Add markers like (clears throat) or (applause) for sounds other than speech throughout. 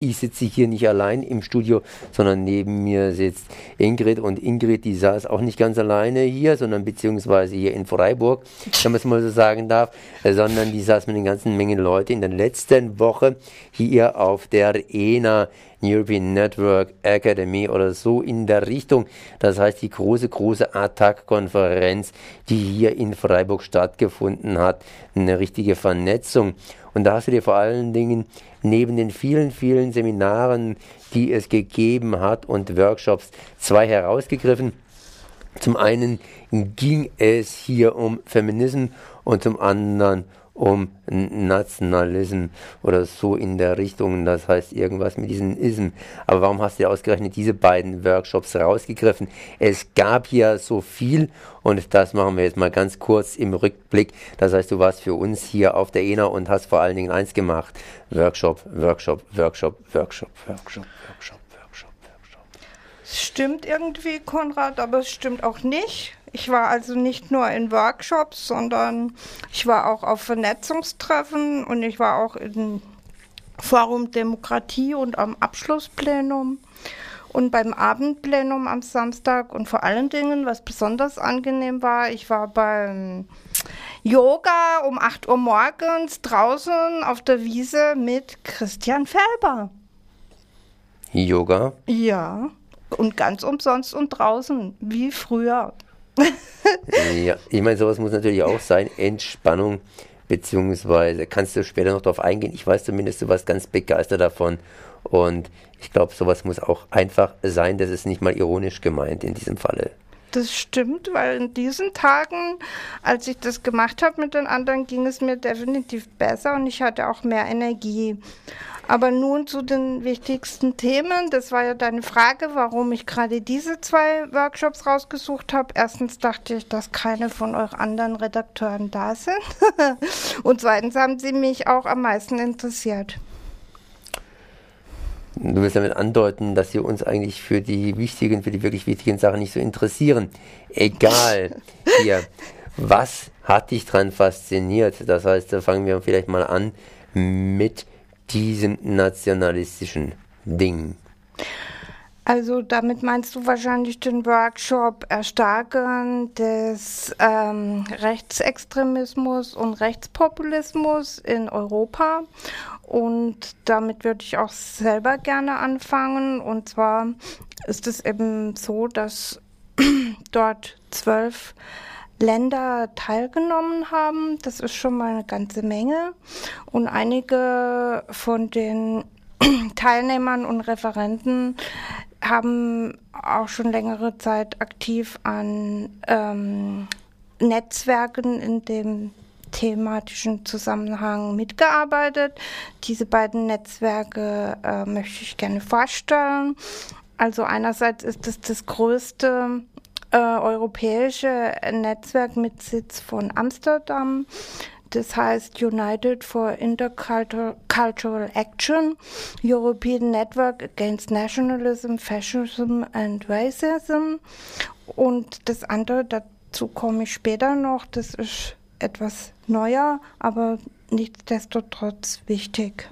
Ich sitze hier nicht allein im Studio, sondern neben mir sitzt Ingrid und Ingrid, die saß auch nicht ganz alleine hier, sondern beziehungsweise hier in Freiburg, wenn man es mal so sagen darf, äh, sondern die saß mit einer ganzen Menge Leute in der letzten Woche hier auf der ENA European Network Academy oder so in der Richtung. Das heißt, die große, große ATTAC-Konferenz, die hier in Freiburg stattgefunden hat, eine richtige Vernetzung. Und da hast du dir vor allen Dingen neben den vielen, vielen Seminaren, die es gegeben hat und Workshops, zwei herausgegriffen. Zum einen ging es hier um Feminismus und zum anderen um Nationalismus oder so in der Richtung, das heißt irgendwas mit diesem Ism. Aber warum hast du ausgerechnet diese beiden Workshops rausgegriffen? Es gab ja so viel und das machen wir jetzt mal ganz kurz im Rückblick. Das heißt, du warst für uns hier auf der ENA und hast vor allen Dingen eins gemacht. Workshop, Workshop, Workshop, Workshop, Workshop, Workshop, Workshop, Workshop. Stimmt irgendwie, Konrad, aber es stimmt auch nicht. Ich war also nicht nur in Workshops, sondern ich war auch auf Vernetzungstreffen und ich war auch im Forum Demokratie und am Abschlussplenum und beim Abendplenum am Samstag und vor allen Dingen, was besonders angenehm war, ich war beim Yoga um 8 Uhr morgens draußen auf der Wiese mit Christian Felber. Yoga? Ja, und ganz umsonst und draußen, wie früher. Ja, ich meine, sowas muss natürlich auch sein. Entspannung, beziehungsweise kannst du später noch darauf eingehen. Ich weiß zumindest, du warst ganz begeistert davon. Und ich glaube, sowas muss auch einfach sein. Das ist nicht mal ironisch gemeint in diesem Falle. Das stimmt, weil in diesen Tagen, als ich das gemacht habe mit den anderen, ging es mir definitiv besser und ich hatte auch mehr Energie. Aber nun zu den wichtigsten Themen. Das war ja deine Frage, warum ich gerade diese zwei Workshops rausgesucht habe. Erstens dachte ich, dass keine von euch anderen Redakteuren da sind. (laughs) und zweitens haben sie mich auch am meisten interessiert. Du willst damit andeuten, dass sie uns eigentlich für die wichtigen, für die wirklich wichtigen Sachen nicht so interessieren. Egal. (laughs) Hier, was hat dich dran fasziniert? Das heißt, fangen wir vielleicht mal an mit diesem nationalistischen Ding. Also damit meinst du wahrscheinlich den Workshop Erstarken des ähm, Rechtsextremismus und Rechtspopulismus in Europa. Und damit würde ich auch selber gerne anfangen. Und zwar ist es eben so, dass (clears throat) dort zwölf Länder teilgenommen haben. Das ist schon mal eine ganze Menge. Und einige von den (clears throat) Teilnehmern und Referenten haben auch schon längere Zeit aktiv an ähm, Netzwerken in dem thematischen Zusammenhang mitgearbeitet. Diese beiden Netzwerke äh, möchte ich gerne vorstellen. Also einerseits ist es das größte äh, europäische Netzwerk mit Sitz von Amsterdam. Das heißt United for Intercultural Action, European Network Against Nationalism, Fascism and Racism. Und das andere, dazu komme ich später noch, das ist etwas neuer, aber nichtsdestotrotz wichtig.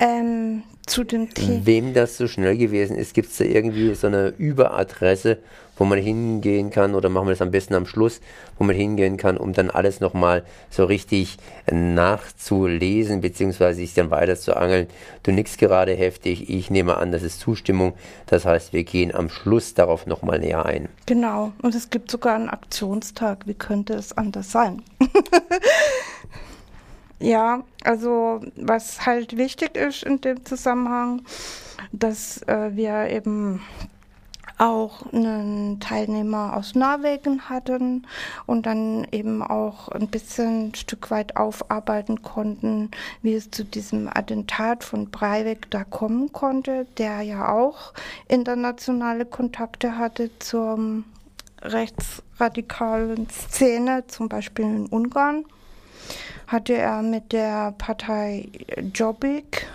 Ähm, zu dem Thema. Wem das so schnell gewesen ist, gibt es da irgendwie so eine Überadresse, wo man hingehen kann, oder machen wir das am besten am Schluss, wo man hingehen kann, um dann alles nochmal so richtig nachzulesen, beziehungsweise sich dann weiter zu angeln. Du nix gerade heftig, ich nehme an, das ist Zustimmung. Das heißt, wir gehen am Schluss darauf nochmal näher ein. Genau, und es gibt sogar einen Aktionstag. Wie könnte es anders sein? (laughs) Ja, also was halt wichtig ist in dem Zusammenhang, dass äh, wir eben auch einen Teilnehmer aus Norwegen hatten und dann eben auch ein bisschen ein Stück weit aufarbeiten konnten, wie es zu diesem Attentat von Breivik da kommen konnte, der ja auch internationale Kontakte hatte zur rechtsradikalen Szene, zum Beispiel in Ungarn hatte er mit der Partei Jobbik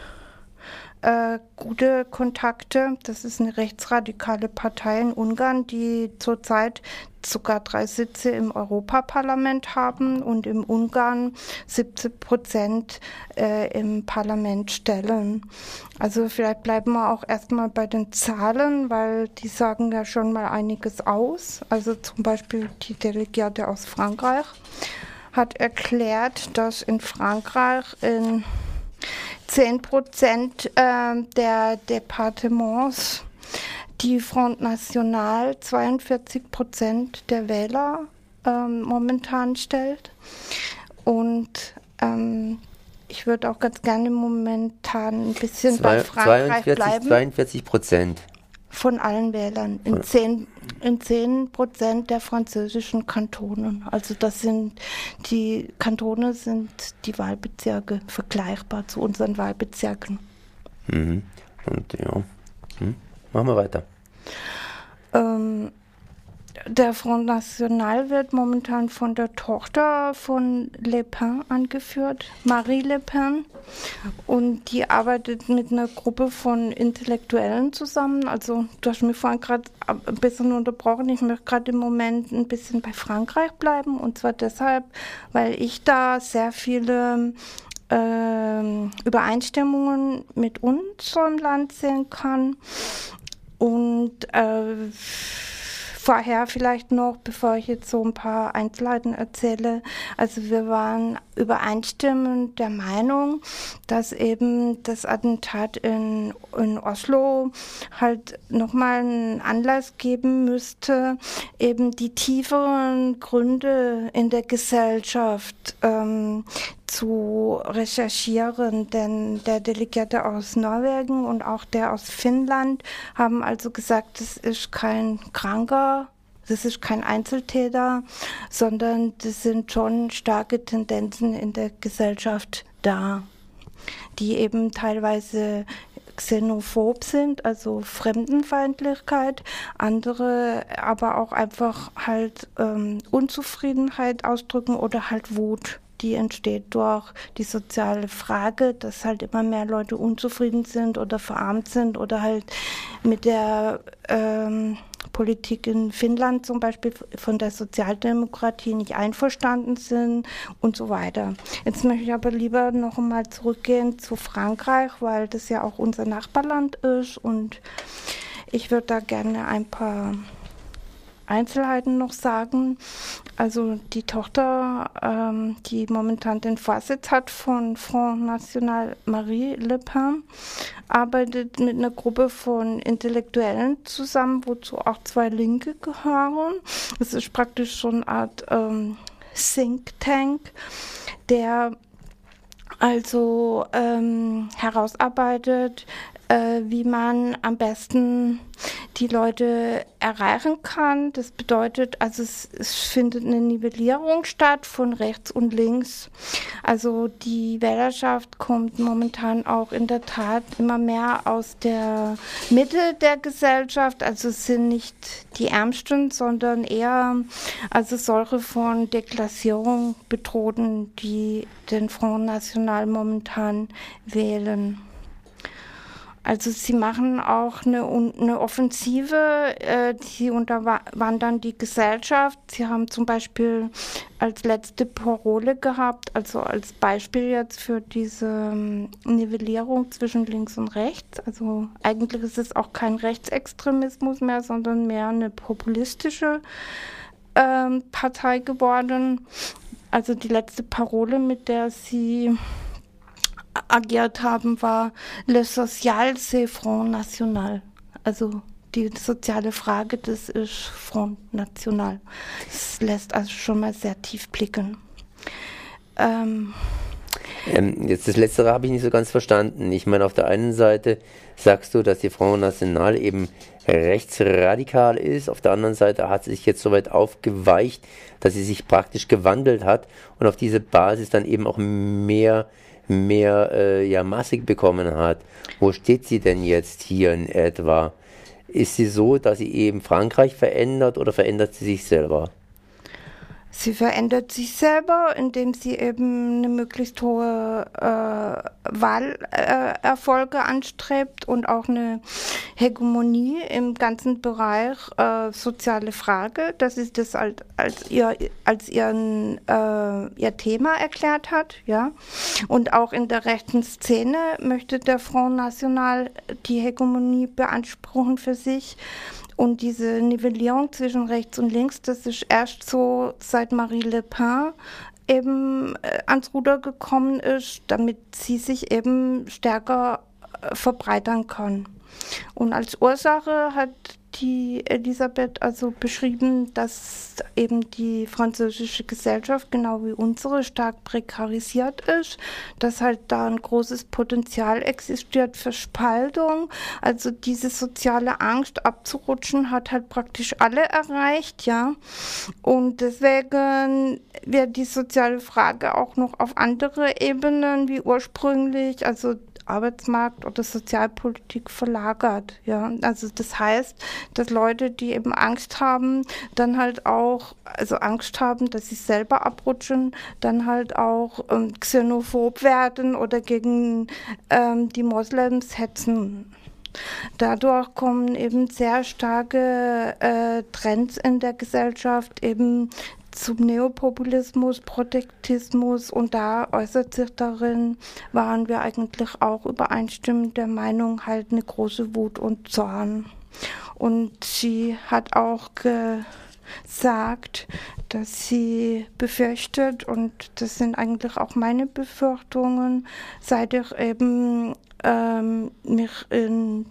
äh, gute Kontakte. Das ist eine rechtsradikale Partei in Ungarn, die zurzeit sogar drei Sitze im Europaparlament haben und im Ungarn 70 Prozent äh, im Parlament stellen. Also vielleicht bleiben wir auch erstmal bei den Zahlen, weil die sagen ja schon mal einiges aus. Also zum Beispiel die Delegierte aus Frankreich hat erklärt, dass in Frankreich in 10 Prozent äh, der Departements die Front National 42 Prozent der Wähler ähm, momentan stellt. Und ähm, ich würde auch ganz gerne momentan ein bisschen Zwei, bei Frankreich 42, bleiben. 42 Prozent. Von allen Wählern. In zehn, in zehn Prozent der französischen Kantone. Also das sind die Kantone sind die Wahlbezirke vergleichbar zu unseren Wahlbezirken. Mhm. Und ja. Hm. Machen wir weiter. Ähm, der Front National wird momentan von der Tochter von Le Pen angeführt, Marie Le Pen. Und die arbeitet mit einer Gruppe von Intellektuellen zusammen. Also, du hast mich vorhin gerade ein bisschen unterbrochen. Ich möchte gerade im Moment ein bisschen bei Frankreich bleiben. Und zwar deshalb, weil ich da sehr viele äh, Übereinstimmungen mit unserem Land sehen kann. Und äh, vorher vielleicht noch, bevor ich jetzt so ein paar Einzelheiten erzähle. Also wir waren übereinstimmend der Meinung, dass eben das Attentat in, in Oslo halt nochmal einen Anlass geben müsste, eben die tieferen Gründe in der Gesellschaft ähm, zu recherchieren, denn der Delegierte aus Norwegen und auch der aus Finnland haben also gesagt, es ist kein Kranker, das ist kein Einzeltäter, sondern das sind schon starke Tendenzen in der Gesellschaft da, die eben teilweise xenophob sind, also Fremdenfeindlichkeit, andere aber auch einfach halt ähm, Unzufriedenheit ausdrücken oder halt Wut die entsteht durch die soziale Frage, dass halt immer mehr Leute unzufrieden sind oder verarmt sind oder halt mit der ähm, Politik in Finnland zum Beispiel von der Sozialdemokratie nicht einverstanden sind und so weiter. Jetzt möchte ich aber lieber noch einmal zurückgehen zu Frankreich, weil das ja auch unser Nachbarland ist und ich würde da gerne ein paar Einzelheiten noch sagen. Also die Tochter, ähm, die momentan den Vorsitz hat von Front National Marie Le Pen, arbeitet mit einer Gruppe von Intellektuellen zusammen, wozu auch zwei Linke gehören. Es ist praktisch so eine Art ähm, Think Tank, der also ähm, herausarbeitet, äh, wie man am besten die Leute erreichen kann. Das bedeutet, also es, es, findet eine Nivellierung statt von rechts und links. Also die Wählerschaft kommt momentan auch in der Tat immer mehr aus der Mitte der Gesellschaft. Also es sind nicht die Ärmsten, sondern eher also solche von Deklassierung bedrohten, die den Front National momentan wählen. Also sie machen auch eine, eine Offensive, äh, sie unterwandern die Gesellschaft. Sie haben zum Beispiel als letzte Parole gehabt, also als Beispiel jetzt für diese ähm, Nivellierung zwischen links und rechts. Also eigentlich ist es auch kein Rechtsextremismus mehr, sondern mehr eine populistische ähm, Partei geworden. Also die letzte Parole, mit der sie agiert haben, war Le Social, c'est Front National. Also die soziale Frage, das ist Front National. Das lässt also schon mal sehr tief blicken. Ähm, ähm, jetzt das Letztere habe ich nicht so ganz verstanden. Ich meine, auf der einen Seite sagst du, dass die Front National eben rechtsradikal ist. Auf der anderen Seite hat sie sich jetzt so weit aufgeweicht, dass sie sich praktisch gewandelt hat und auf diese Basis dann eben auch mehr mehr äh, ja, massig bekommen hat. Wo steht sie denn jetzt hier in etwa? Ist sie so, dass sie eben Frankreich verändert oder verändert sie sich selber? Sie verändert sich selber, indem sie eben eine möglichst hohe äh, Wahlerfolge äh, anstrebt und auch eine Hegemonie im ganzen Bereich äh, soziale Frage, dass sie das als, als, ihr, als ihren, äh, ihr Thema erklärt hat. Ja? Und auch in der rechten Szene möchte der Front National die Hegemonie beanspruchen für sich. Und diese Nivellierung zwischen rechts und links, das ist erst so seit Marie Le Pen eben äh, ans Ruder gekommen ist, damit sie sich eben stärker äh, verbreitern kann. Und als Ursache hat die Elisabeth also beschrieben, dass eben die französische Gesellschaft genau wie unsere stark prekarisiert ist, dass halt da ein großes Potenzial existiert für Spaltung. Also diese soziale Angst abzurutschen hat halt praktisch alle erreicht, ja. Und deswegen wird die soziale Frage auch noch auf andere Ebenen wie ursprünglich, also Arbeitsmarkt oder Sozialpolitik verlagert. Ja, also das heißt, dass Leute, die eben Angst haben, dann halt auch, also Angst haben, dass sie selber abrutschen, dann halt auch ähm, xenophob werden oder gegen ähm, die Moslems hetzen. Dadurch kommen eben sehr starke äh, Trends in der Gesellschaft, eben zum Neopopulismus, Protektismus und da äußert sich darin, waren wir eigentlich auch übereinstimmend der Meinung, halt eine große Wut und Zorn. Und sie hat auch gesagt, dass sie befürchtet, und das sind eigentlich auch meine Befürchtungen, seit ich eben ähm, mich in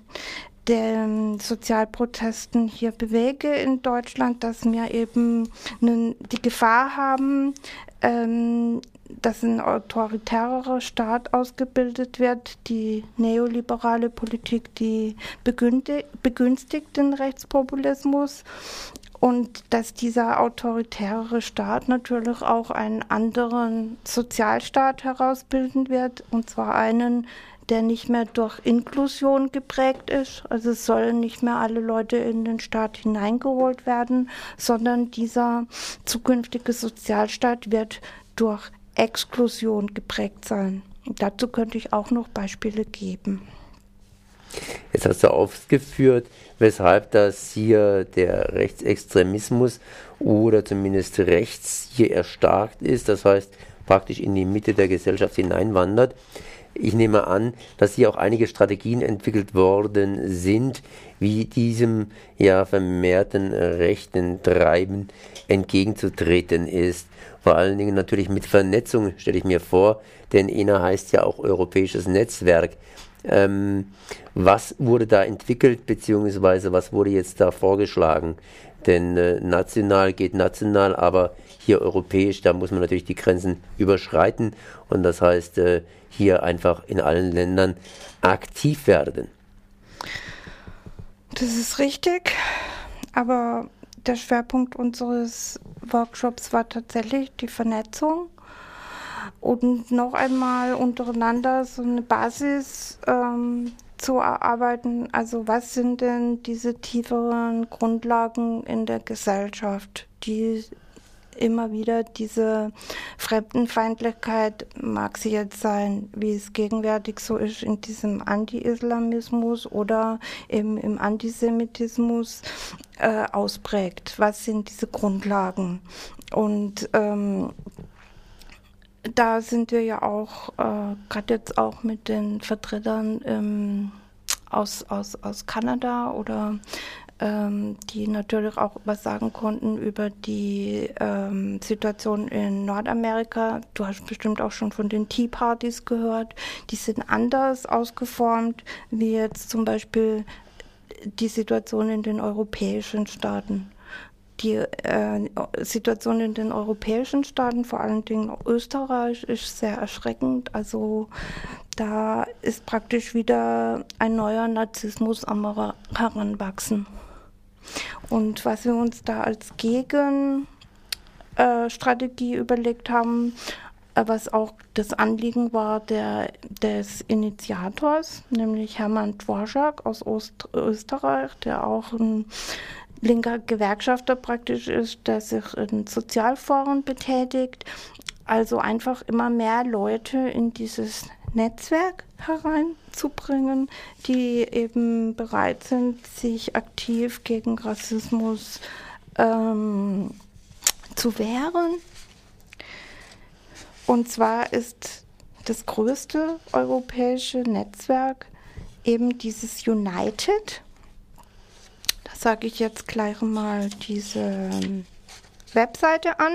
den Sozialprotesten hier bewege in Deutschland, dass wir eben die Gefahr haben, ähm, dass ein autoritärer Staat ausgebildet wird. Die neoliberale Politik, die begünstigt den Rechtspopulismus und dass dieser autoritäre Staat natürlich auch einen anderen Sozialstaat herausbilden wird, und zwar einen, der nicht mehr durch Inklusion geprägt ist. Also es sollen nicht mehr alle Leute in den Staat hineingeholt werden, sondern dieser zukünftige Sozialstaat wird durch Exklusion geprägt sein. Und dazu könnte ich auch noch Beispiele geben. Jetzt hast du aufgeführt, weshalb das hier der Rechtsextremismus oder zumindest rechts hier erstarkt ist, das heißt praktisch in die Mitte der Gesellschaft hineinwandert. Ich nehme an, dass hier auch einige Strategien entwickelt worden sind, wie diesem ja vermehrten rechten Treiben entgegenzutreten ist. Vor allen Dingen natürlich mit Vernetzung, stelle ich mir vor, denn ENA heißt ja auch Europäisches Netzwerk. Ähm, was wurde da entwickelt, beziehungsweise was wurde jetzt da vorgeschlagen? Denn äh, national geht national, aber hier europäisch, da muss man natürlich die Grenzen überschreiten und das heißt äh, hier einfach in allen Ländern aktiv werden. Das ist richtig, aber der Schwerpunkt unseres Workshops war tatsächlich die Vernetzung und noch einmal untereinander so eine Basis ähm, zu erarbeiten. Also was sind denn diese tieferen Grundlagen in der Gesellschaft, die immer wieder diese Fremdenfeindlichkeit, mag sie jetzt sein, wie es gegenwärtig so ist in diesem Anti-Islamismus oder im, im Antisemitismus äh, ausprägt. Was sind diese Grundlagen? Und ähm, da sind wir ja auch, äh, gerade jetzt auch mit den Vertretern ähm, aus, aus, aus Kanada oder ähm, die natürlich auch was sagen konnten über die ähm, Situation in Nordamerika. Du hast bestimmt auch schon von den Tea Parties gehört. Die sind anders ausgeformt, wie jetzt zum Beispiel die Situation in den europäischen Staaten die äh, Situation in den europäischen Staaten, vor allen Dingen Österreich, ist sehr erschreckend. Also da ist praktisch wieder ein neuer Narzissmus am Heranwachsen. Und was wir uns da als Gegenstrategie äh, überlegt haben, äh, was auch das Anliegen war der, des Initiators, nämlich Hermann Dvorak aus Ost Österreich, der auch ein linker Gewerkschafter praktisch ist, der sich in Sozialforen betätigt. Also einfach immer mehr Leute in dieses Netzwerk hereinzubringen, die eben bereit sind, sich aktiv gegen Rassismus ähm, zu wehren. Und zwar ist das größte europäische Netzwerk eben dieses United. Da sage ich jetzt gleich mal diese ähm, Webseite an.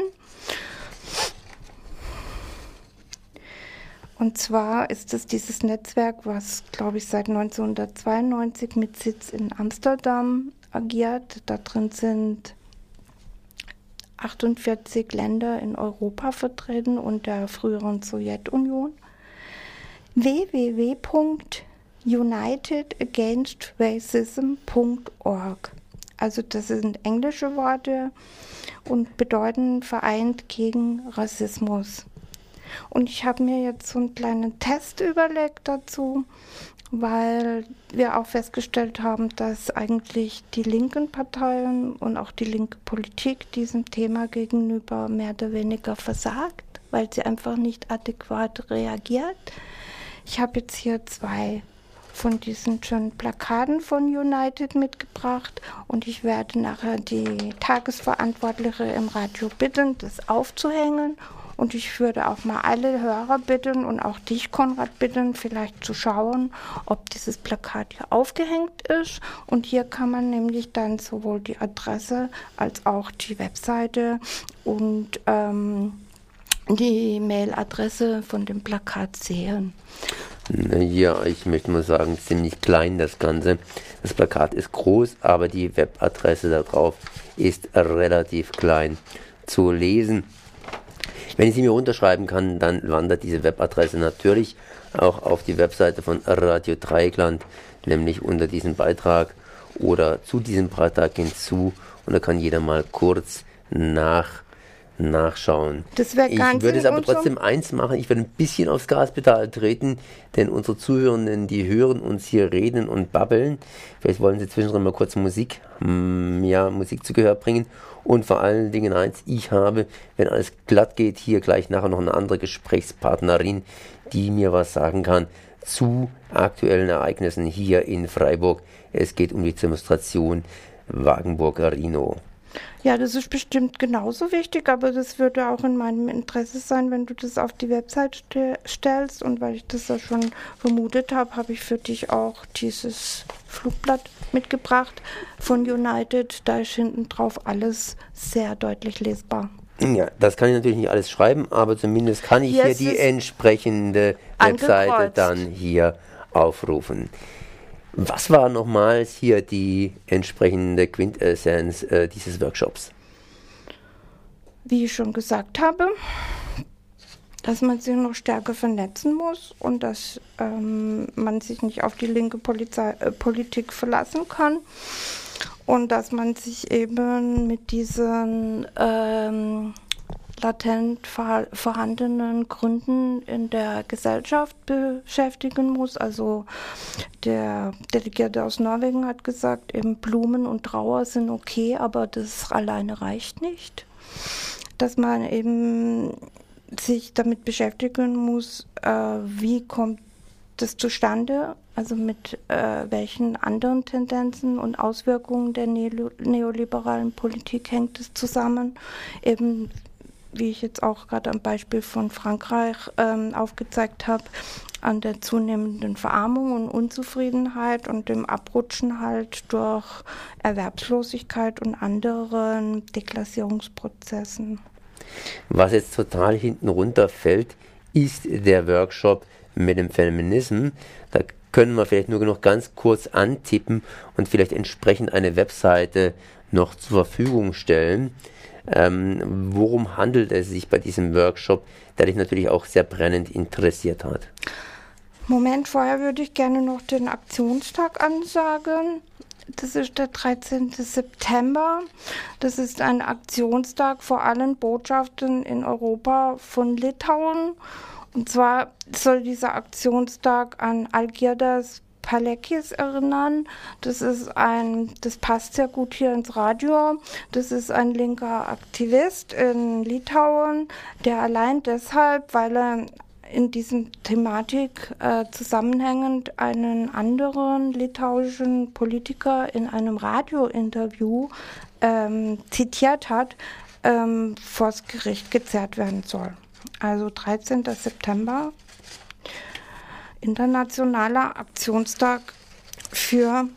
Und zwar ist es dieses Netzwerk, was, glaube ich, seit 1992 mit Sitz in Amsterdam agiert. Da drin sind 48 Länder in Europa vertreten und der früheren Sowjetunion. www.unitedagainstracism.org. Also das sind englische Worte und bedeuten vereint gegen Rassismus. Und ich habe mir jetzt so einen kleinen Test überlegt dazu, weil wir auch festgestellt haben, dass eigentlich die linken Parteien und auch die linke Politik diesem Thema gegenüber mehr oder weniger versagt, weil sie einfach nicht adäquat reagiert. Ich habe jetzt hier zwei von diesen schönen Plakaten von United mitgebracht und ich werde nachher die Tagesverantwortliche im Radio bitten, das aufzuhängen und ich würde auch mal alle Hörer bitten und auch dich, Konrad, bitten, vielleicht zu schauen, ob dieses Plakat hier aufgehängt ist. Und hier kann man nämlich dann sowohl die Adresse als auch die Webseite und ähm, die Mailadresse von dem Plakat sehen. Ja, ich möchte mal sagen, ziemlich klein das Ganze. Das Plakat ist groß, aber die Webadresse darauf ist relativ klein zu lesen. Wenn ich sie mir runterschreiben kann, dann wandert diese Webadresse natürlich auch auf die Webseite von Radio Dreieckland, nämlich unter diesem Beitrag oder zu diesem Beitrag hinzu und da kann jeder mal kurz nach nachschauen. Das wäre Ich würde es aber trotzdem eins machen, ich würde ein bisschen aufs Gaspedal treten, denn unsere Zuhörenden, die hören uns hier reden und babbeln. Vielleicht wollen sie zwischendrin mal kurz Musik, mm, ja, Musik zu Gehör bringen und vor allen Dingen eins, ich habe, wenn alles glatt geht, hier gleich nachher noch eine andere Gesprächspartnerin, die mir was sagen kann zu aktuellen Ereignissen hier in Freiburg. Es geht um die Demonstration Wagenburger Rino. Ja, das ist bestimmt genauso wichtig, aber das würde auch in meinem Interesse sein, wenn du das auf die Website ste stellst. Und weil ich das ja schon vermutet habe, habe ich für dich auch dieses Flugblatt mitgebracht von United. Da ist hinten drauf alles sehr deutlich lesbar. Ja, das kann ich natürlich nicht alles schreiben, aber zumindest kann ich hier, hier die entsprechende Webseite dann hier aufrufen. Was war nochmals hier die entsprechende Quintessenz äh, dieses Workshops? Wie ich schon gesagt habe, dass man sich noch stärker vernetzen muss und dass ähm, man sich nicht auf die linke Polizei, äh, Politik verlassen kann und dass man sich eben mit diesen ähm, latent vorhandenen Gründen in der Gesellschaft beschäftigen muss. Also der Delegierte aus Norwegen hat gesagt, eben Blumen und Trauer sind okay, aber das alleine reicht nicht. Dass man eben sich damit beschäftigen muss, äh, wie kommt das zustande, also mit äh, welchen anderen Tendenzen und Auswirkungen der neoliberalen Politik hängt es zusammen, eben wie ich jetzt auch gerade am Beispiel von Frankreich ähm, aufgezeigt habe, an der zunehmenden Verarmung und Unzufriedenheit und dem Abrutschen halt durch Erwerbslosigkeit und anderen Deklassierungsprozessen. Was jetzt total hinten runterfällt, ist der Workshop mit dem Feminismus. Da können wir vielleicht nur noch ganz kurz antippen und vielleicht entsprechend eine Webseite noch zur Verfügung stellen. Ähm, worum handelt es sich bei diesem Workshop, der dich natürlich auch sehr brennend interessiert hat? Moment, vorher würde ich gerne noch den Aktionstag ansagen. Das ist der 13. September. Das ist ein Aktionstag vor allen Botschaften in Europa von Litauen. Und zwar soll dieser Aktionstag an Algirdas Palekis erinnern. Das ist ein, das passt sehr gut hier ins Radio. Das ist ein linker Aktivist in Litauen, der allein deshalb, weil er in diesem Thematik äh, zusammenhängend einen anderen litauischen Politiker in einem Radiointerview ähm, zitiert hat, ähm, vors Gericht gezerrt werden soll. Also 13. September, internationaler Aktionstag für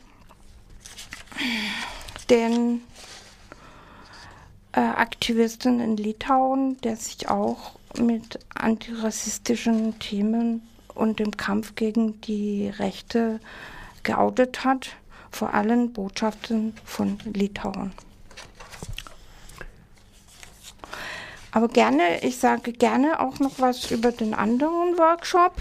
den äh, Aktivisten in Litauen, der sich auch mit antirassistischen Themen und dem Kampf gegen die Rechte geoutet hat, vor allen Botschaften von Litauen. Aber gerne, ich sage gerne auch noch was über den anderen Workshop.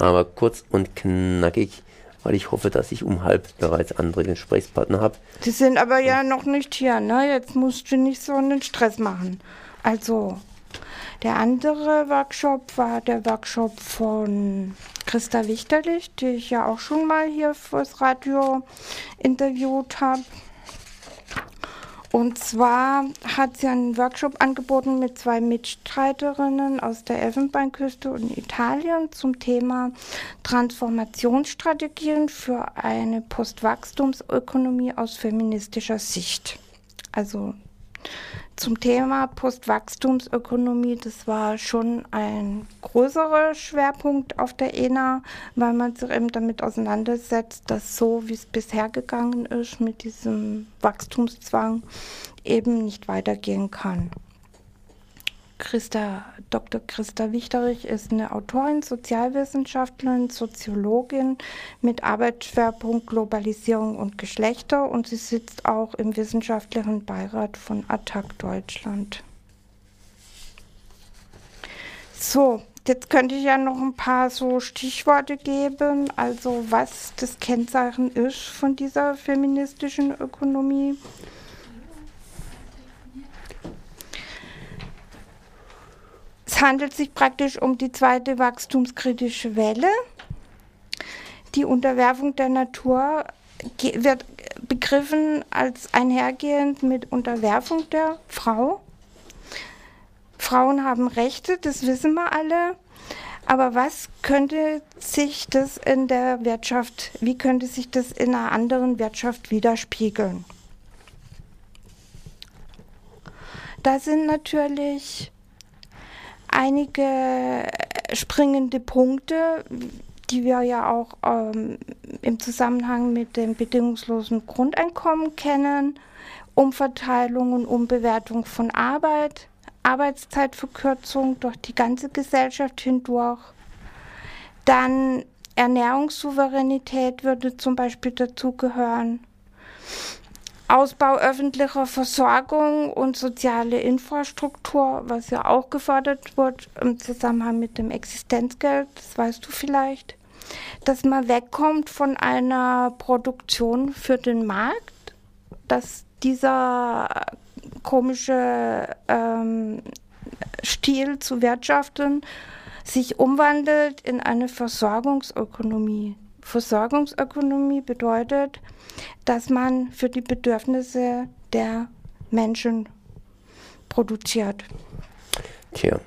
Aber kurz und knackig weil ich hoffe, dass ich um halb bereits andere Gesprächspartner habe. Die sind aber ja noch nicht hier, ne? Jetzt musst du nicht so einen Stress machen. Also, der andere Workshop war der Workshop von Christa Wichterlich, die ich ja auch schon mal hier fürs Radio interviewt habe. Und zwar hat sie einen Workshop angeboten mit zwei Mitstreiterinnen aus der Elfenbeinküste und Italien zum Thema Transformationsstrategien für eine Postwachstumsökonomie aus feministischer Sicht. Also zum Thema Postwachstumsökonomie, das war schon ein größerer Schwerpunkt auf der ENA, weil man sich eben damit auseinandersetzt, dass so, wie es bisher gegangen ist, mit diesem Wachstumszwang eben nicht weitergehen kann. Christa, Dr. Christa Wichterich ist eine Autorin, Sozialwissenschaftlerin, Soziologin mit Arbeitsschwerpunkt Globalisierung und Geschlechter und sie sitzt auch im wissenschaftlichen Beirat von Attac Deutschland. So, jetzt könnte ich ja noch ein paar so Stichworte geben, also was das Kennzeichen ist von dieser feministischen Ökonomie. Es handelt sich praktisch um die zweite wachstumskritische Welle. Die Unterwerfung der Natur wird begriffen als einhergehend mit Unterwerfung der Frau. Frauen haben Rechte, das wissen wir alle. Aber was könnte sich das in der Wirtschaft, wie könnte sich das in einer anderen Wirtschaft widerspiegeln? Da sind natürlich einige springende Punkte, die wir ja auch ähm, im Zusammenhang mit dem bedingungslosen Grundeinkommen kennen, Umverteilung und Umbewertung von Arbeit, Arbeitszeitverkürzung durch die ganze Gesellschaft hindurch, dann Ernährungssouveränität würde zum Beispiel dazugehören. Ausbau öffentlicher Versorgung und soziale Infrastruktur, was ja auch gefördert wird im Zusammenhang mit dem Existenzgeld, das weißt du vielleicht, dass man wegkommt von einer Produktion für den Markt, dass dieser komische ähm, Stil zu wirtschaften sich umwandelt in eine Versorgungsökonomie. Versorgungsökonomie bedeutet, dass man für die Bedürfnisse der Menschen produziert. Tja.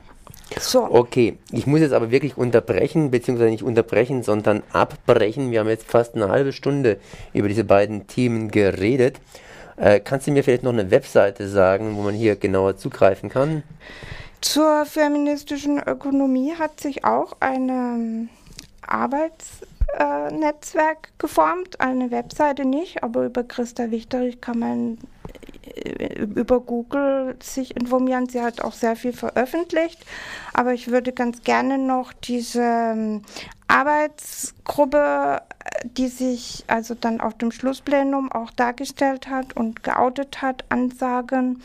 So. Okay, ich muss jetzt aber wirklich unterbrechen, beziehungsweise nicht unterbrechen, sondern abbrechen. Wir haben jetzt fast eine halbe Stunde über diese beiden Themen geredet. Äh, kannst du mir vielleicht noch eine Webseite sagen, wo man hier genauer zugreifen kann? Zur feministischen Ökonomie hat sich auch eine Arbeits- äh, Netzwerk geformt, eine Webseite nicht, aber über Christa Wichterich kann man äh, über Google sich informieren. Sie hat auch sehr viel veröffentlicht, aber ich würde ganz gerne noch diese ähm, Arbeitsgruppe, die sich also dann auf dem Schlussplenum auch dargestellt hat und geoutet hat, ansagen.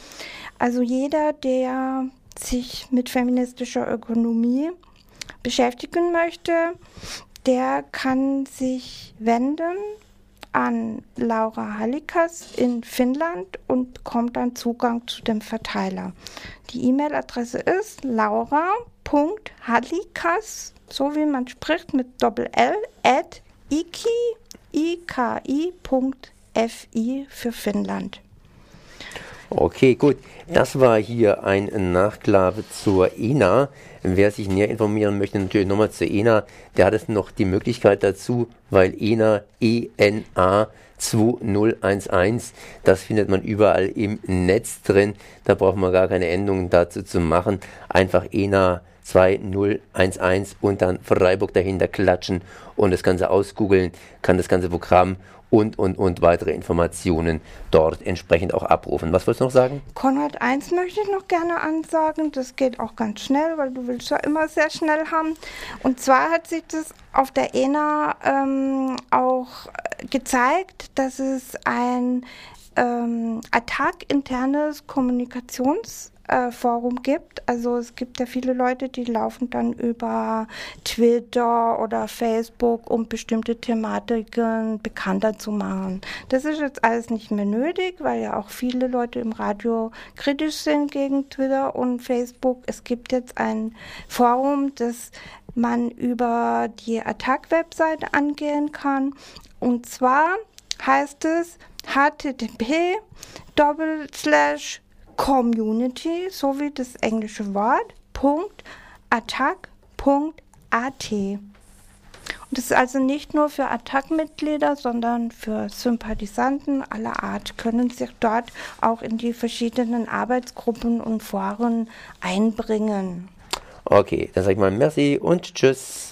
Also jeder, der sich mit feministischer Ökonomie beschäftigen möchte, der kann sich wenden an Laura Hallikas in Finnland und bekommt dann Zugang zu dem Verteiler. Die E-Mail-Adresse ist laura.hallikas, so wie man spricht mit Doppel L, at iki, iki.fi für Finnland. Okay, gut. Das war hier ein Nachklave zur ENA. Wer sich näher informieren möchte, natürlich nochmal zur ENA. Der hat es noch die Möglichkeit dazu, weil ENA, E-N-A 2011, das findet man überall im Netz drin. Da braucht man gar keine Endungen dazu zu machen. Einfach ENA 2011 und dann Freiburg dahinter klatschen und das Ganze ausgoogeln, kann das ganze Programm und, und, und weitere Informationen dort entsprechend auch abrufen. Was wolltest du noch sagen? Konrad 1 möchte ich noch gerne ansagen. Das geht auch ganz schnell, weil du willst ja immer sehr schnell haben. Und zwar hat sich das auf der ENA ähm, auch gezeigt, dass es ein ähm, Attack-internes Kommunikations- äh, Forum gibt. Also es gibt ja viele Leute, die laufen dann über Twitter oder Facebook, um bestimmte Thematiken bekannter zu machen. Das ist jetzt alles nicht mehr nötig, weil ja auch viele Leute im Radio kritisch sind gegen Twitter und Facebook. Es gibt jetzt ein Forum, das man über die Attack-Webseite angehen kann. Und zwar heißt es http Community sowie das englische Wort attack.at. Und das ist also nicht nur für Attack-Mitglieder, sondern für Sympathisanten aller Art können sich dort auch in die verschiedenen Arbeitsgruppen und Foren einbringen. Okay, dann sage ich mal Merci und Tschüss.